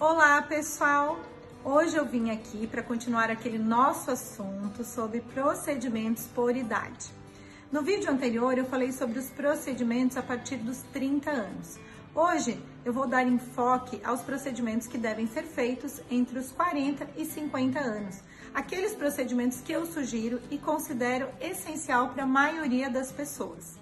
Olá, pessoal! Hoje eu vim aqui para continuar aquele nosso assunto sobre procedimentos por idade. No vídeo anterior eu falei sobre os procedimentos a partir dos 30 anos. Hoje eu vou dar enfoque aos procedimentos que devem ser feitos entre os 40 e 50 anos. Aqueles procedimentos que eu sugiro e considero essencial para a maioria das pessoas.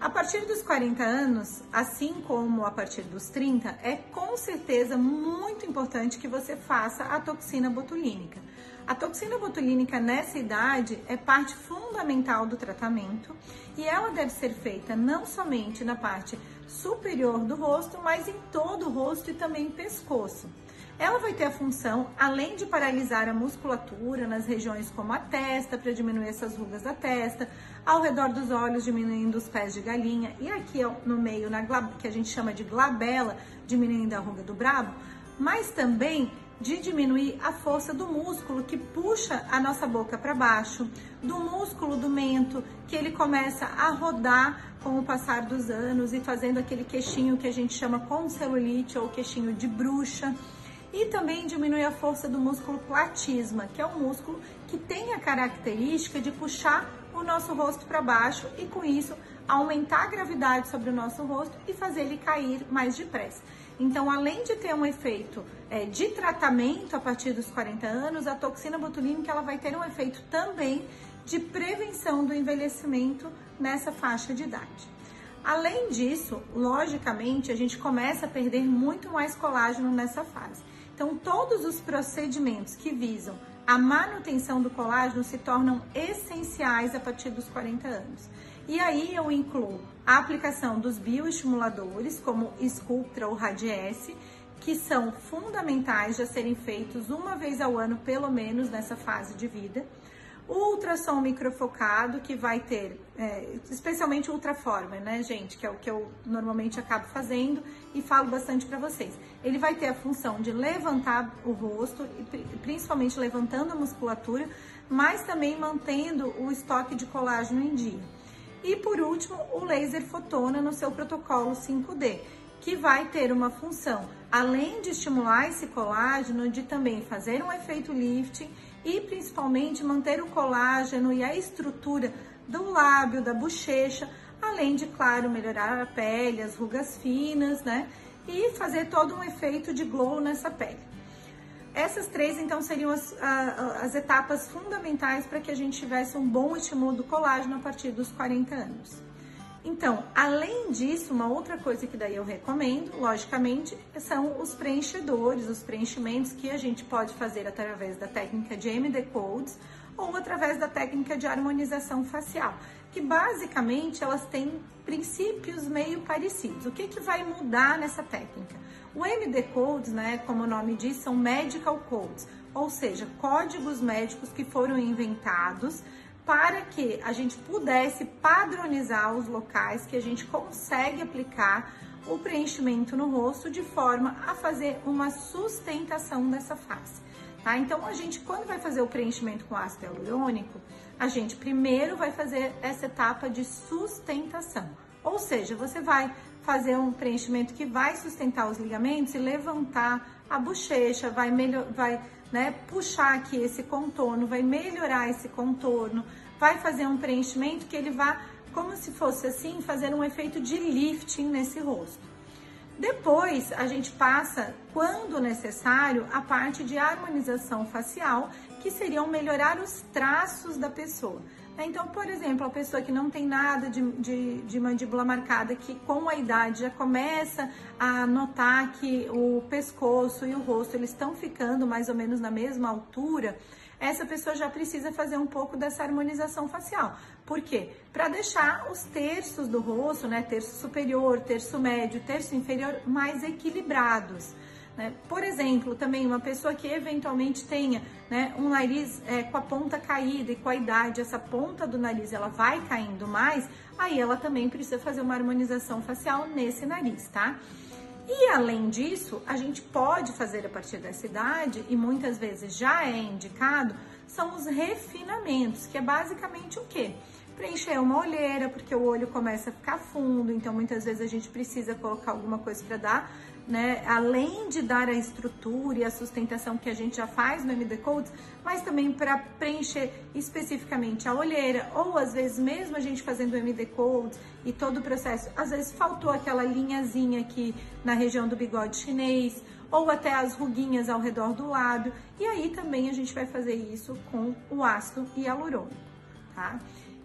A partir dos 40 anos, assim como a partir dos 30, é com certeza muito importante que você faça a toxina botulínica. A toxina botulínica nessa idade é parte fundamental do tratamento e ela deve ser feita não somente na parte superior do rosto, mas em todo o rosto e também pescoço. Ela vai ter a função, além de paralisar a musculatura nas regiões como a testa, para diminuir essas rugas da testa, ao redor dos olhos, diminuindo os pés de galinha, e aqui no meio, na que a gente chama de glabela, diminuindo a ruga do brabo, mas também de diminuir a força do músculo que puxa a nossa boca para baixo, do músculo do mento, que ele começa a rodar com o passar dos anos e fazendo aquele queixinho que a gente chama com celulite ou queixinho de bruxa. E também diminui a força do músculo platisma, que é um músculo que tem a característica de puxar o nosso rosto para baixo e com isso aumentar a gravidade sobre o nosso rosto e fazer ele cair mais depressa. Então, além de ter um efeito é, de tratamento a partir dos 40 anos, a toxina botulínica ela vai ter um efeito também de prevenção do envelhecimento nessa faixa de idade. Além disso, logicamente, a gente começa a perder muito mais colágeno nessa fase. Então, todos os procedimentos que visam a manutenção do colágeno se tornam essenciais a partir dos 40 anos. E aí eu incluo a aplicação dos bioestimuladores, como Sculptra ou Radiesse, que são fundamentais a serem feitos uma vez ao ano, pelo menos nessa fase de vida ultrassom microfocado, que vai ter, é, especialmente ultraformer, né, gente, que é o que eu normalmente acabo fazendo e falo bastante para vocês. Ele vai ter a função de levantar o rosto, principalmente levantando a musculatura, mas também mantendo o estoque de colágeno em dia. E por último, o laser fotona no seu protocolo 5D, que vai ter uma função, além de estimular esse colágeno, de também fazer um efeito lifting e principalmente manter o colágeno e a estrutura do lábio, da bochecha, além de, claro, melhorar a pele, as rugas finas, né? E fazer todo um efeito de glow nessa pele. Essas três, então, seriam as, as etapas fundamentais para que a gente tivesse um bom estímulo do colágeno a partir dos 40 anos. Então, além disso, uma outra coisa que daí eu recomendo, logicamente, são os preenchedores, os preenchimentos que a gente pode fazer através da técnica de MD Codes ou através da técnica de harmonização facial, que basicamente elas têm princípios meio parecidos. O que, que vai mudar nessa técnica? O MD Codes, né, como o nome diz, são Medical Codes, ou seja, códigos médicos que foram inventados para que a gente pudesse padronizar os locais que a gente consegue aplicar o preenchimento no rosto de forma a fazer uma sustentação dessa face. Tá? Então, a gente, quando vai fazer o preenchimento com ácido hialurônico, a gente primeiro vai fazer essa etapa de sustentação. Ou seja, você vai fazer um preenchimento que vai sustentar os ligamentos e levantar a bochecha, vai, melhor, vai né, puxar aqui esse contorno, vai melhorar esse contorno, vai fazer um preenchimento que ele vai, como se fosse assim, fazer um efeito de lifting nesse rosto. Depois, a gente passa, quando necessário, a parte de harmonização facial, que seriam melhorar os traços da pessoa. Então, por exemplo, a pessoa que não tem nada de, de, de, mandíbula marcada, que com a idade já começa a notar que o pescoço e o rosto eles estão ficando mais ou menos na mesma altura, essa pessoa já precisa fazer um pouco dessa harmonização facial. Por quê? Para deixar os terços do rosto, né, terço superior, terço médio, terço inferior, mais equilibrados. Né? Por exemplo, também uma pessoa que eventualmente tenha né, um nariz é, com a ponta caída e com a idade, essa ponta do nariz ela vai caindo mais, aí ela também precisa fazer uma harmonização facial nesse nariz, tá? E além disso, a gente pode fazer a partir dessa idade, e muitas vezes já é indicado, são os refinamentos, que é basicamente o quê? Preencher uma olheira, porque o olho começa a ficar fundo, então muitas vezes a gente precisa colocar alguma coisa para dar né, além de dar a estrutura e a sustentação que a gente já faz no MD Codes, mas também para preencher especificamente a olheira, ou às vezes mesmo a gente fazendo o MD Codes e todo o processo, às vezes faltou aquela linhazinha aqui na região do bigode chinês, ou até as ruguinhas ao redor do lábio, e aí também a gente vai fazer isso com o ácido hialurônico, tá?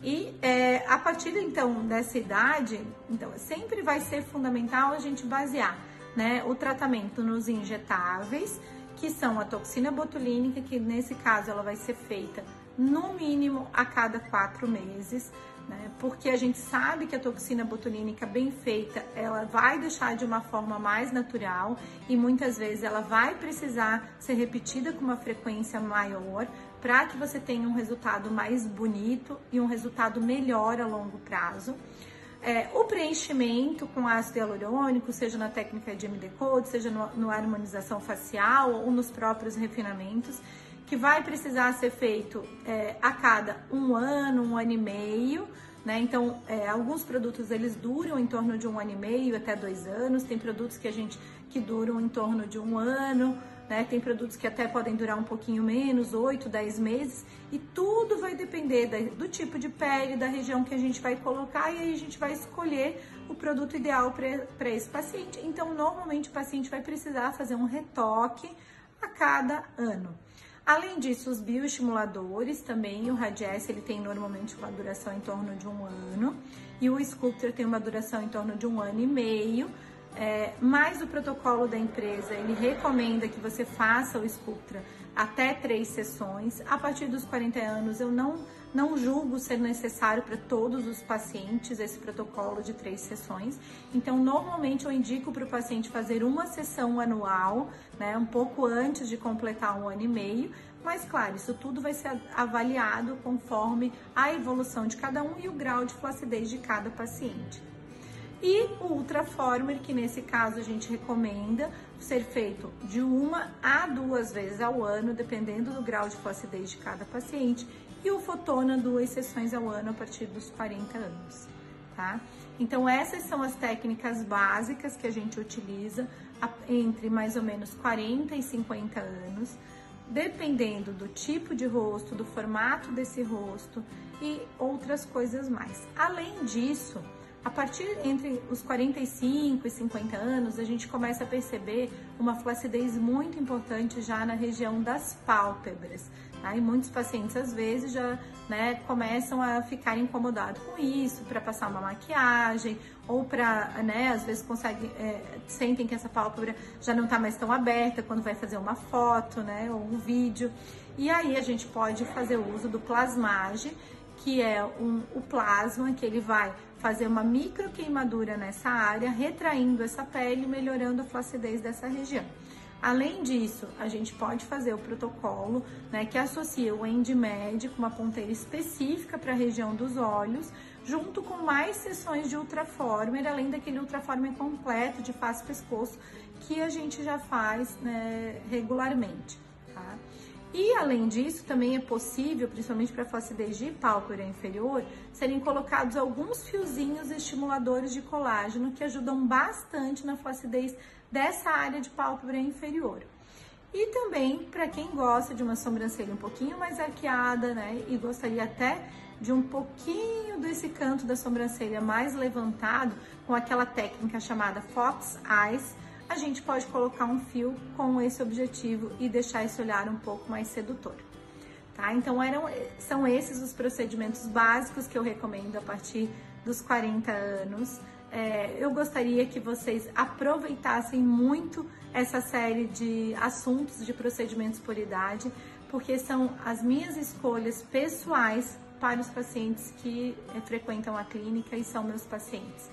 E é, a partir então dessa idade, então sempre vai ser fundamental a gente basear né, o tratamento nos injetáveis, que são a toxina botulínica, que nesse caso ela vai ser feita no mínimo a cada quatro meses, né? Porque a gente sabe que a toxina botulínica bem feita, ela vai deixar de uma forma mais natural e muitas vezes ela vai precisar ser repetida com uma frequência maior para que você tenha um resultado mais bonito e um resultado melhor a longo prazo. É, o preenchimento com ácido hialurônico, seja na técnica de MD Code, seja no, no harmonização facial ou nos próprios refinamentos, que vai precisar ser feito é, a cada um ano, um ano e meio, né? Então, é, alguns produtos eles duram em torno de um ano e meio até dois anos, tem produtos que a gente que duram em torno de um ano, né? Tem produtos que até podem durar um pouquinho menos, 8, 10 meses, e tudo vai depender do tipo de pele, da região que a gente vai colocar, e aí a gente vai escolher o produto ideal para esse paciente. Então, normalmente o paciente vai precisar fazer um retoque a cada ano. Além disso, os bioestimuladores também, o Radiesse ele tem normalmente uma duração em torno de um ano, e o Sculptor tem uma duração em torno de um ano e meio, é, mas o protocolo da empresa, ele recomenda que você faça o Sculptra até três sessões. A partir dos 40 anos, eu não, não julgo ser necessário para todos os pacientes esse protocolo de três sessões. Então, normalmente eu indico para o paciente fazer uma sessão anual, né, um pouco antes de completar um ano e meio. Mas, claro, isso tudo vai ser avaliado conforme a evolução de cada um e o grau de flacidez de cada paciente. E o Ultraformer, que nesse caso a gente recomenda ser feito de uma a duas vezes ao ano, dependendo do grau de flacidez de cada paciente. E o Fotona, duas sessões ao ano a partir dos 40 anos, tá? Então, essas são as técnicas básicas que a gente utiliza entre mais ou menos 40 e 50 anos, dependendo do tipo de rosto, do formato desse rosto e outras coisas mais. Além disso, a partir entre os 45 e 50 anos, a gente começa a perceber uma flacidez muito importante já na região das pálpebras. Tá? E muitos pacientes, às vezes, já né, começam a ficar incomodados com isso, para passar uma maquiagem, ou para, né, às vezes conseguem, é, sentem que essa pálpebra já não está mais tão aberta quando vai fazer uma foto, né, ou um vídeo. E aí a gente pode fazer uso do plasmage, que é um, o plasma que ele vai fazer uma micro queimadura nessa área, retraindo essa pele, melhorando a flacidez dessa região. Além disso, a gente pode fazer o protocolo, né, que associa o EndMed com uma ponteira específica para a região dos olhos, junto com mais sessões de ultraformer, além daquele ultraformer completo de face pescoço que a gente já faz né, regularmente, tá? E além disso, também é possível, principalmente para flacidez de pálpebra inferior, serem colocados alguns fiozinhos estimuladores de colágeno que ajudam bastante na flacidez dessa área de pálpebra inferior. E também para quem gosta de uma sobrancelha um pouquinho mais arqueada, né, e gostaria até de um pouquinho desse canto da sobrancelha mais levantado com aquela técnica chamada Fox Eyes, gente pode colocar um fio com esse objetivo e deixar esse olhar um pouco mais sedutor. Tá? Então eram, são esses os procedimentos básicos que eu recomendo a partir dos 40 anos. É, eu gostaria que vocês aproveitassem muito essa série de assuntos de procedimentos por idade, porque são as minhas escolhas pessoais para os pacientes que é, frequentam a clínica e são meus pacientes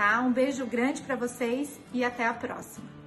tá? Um beijo grande para vocês e até a próxima.